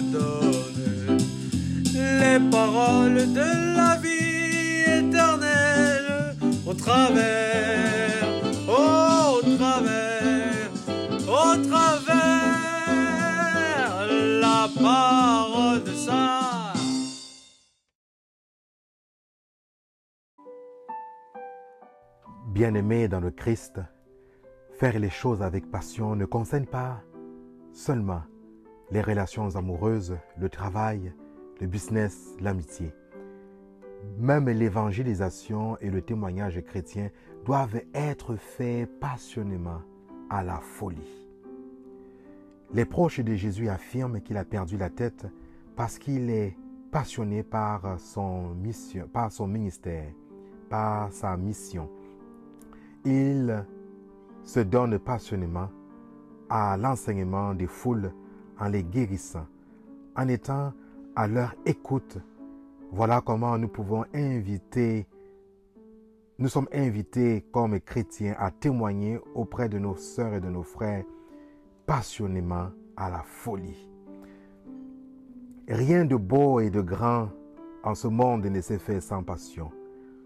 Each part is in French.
donne les paroles de la vie éternelle au travers, au travers, au travers la parole de ça. Bien-aimés dans le Christ, faire les choses avec passion ne concerne pas seulement les relations amoureuses, le travail, le business, l'amitié. Même l'évangélisation et le témoignage chrétien doivent être faits passionnément à la folie. Les proches de Jésus affirment qu'il a perdu la tête parce qu'il est passionné par son, mission, par son ministère, par sa mission. Il se donne passionnément à l'enseignement des foules en les guérissant, en étant à leur écoute. Voilà comment nous pouvons inviter, nous sommes invités comme chrétiens à témoigner auprès de nos sœurs et de nos frères passionnément à la folie. Rien de beau et de grand en ce monde ne s'est fait sans passion.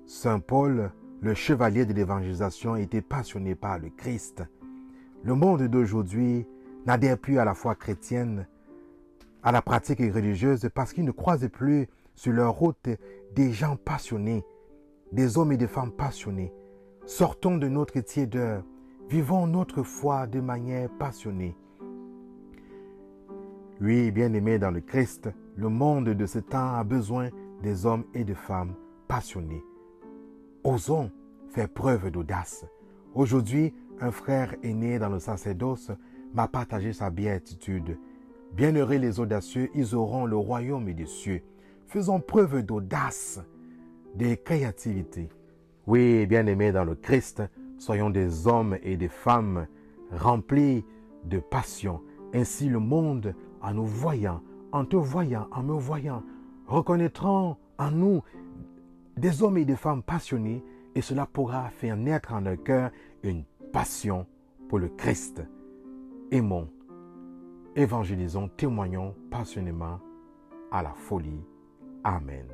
Saint Paul, le chevalier de l'évangélisation, était passionné par le Christ. Le monde d'aujourd'hui n'adhère plus à la foi chrétienne, à la pratique religieuse, parce qu'ils ne croisent plus sur leur route des gens passionnés, des hommes et des femmes passionnés. Sortons de notre tiédeur, vivons notre foi de manière passionnée. Oui, bien-aimés dans le Christ, le monde de ce temps a besoin des hommes et des femmes passionnés. Osons faire preuve d'audace. Aujourd'hui, un frère aîné dans le sacerdoce m'a partagé sa béatitude. Bienheureux les audacieux, ils auront le royaume des cieux. Faisons preuve d'audace, de créativité. Oui, bien-aimés dans le Christ, soyons des hommes et des femmes remplis de passion. Ainsi le monde, en nous voyant, en te voyant, en me voyant, reconnaîtront en nous des hommes et des femmes passionnés et cela pourra faire naître en leur cœur une passion pour le Christ. Aimons, évangélisons, témoignons passionnément à la folie. Amen.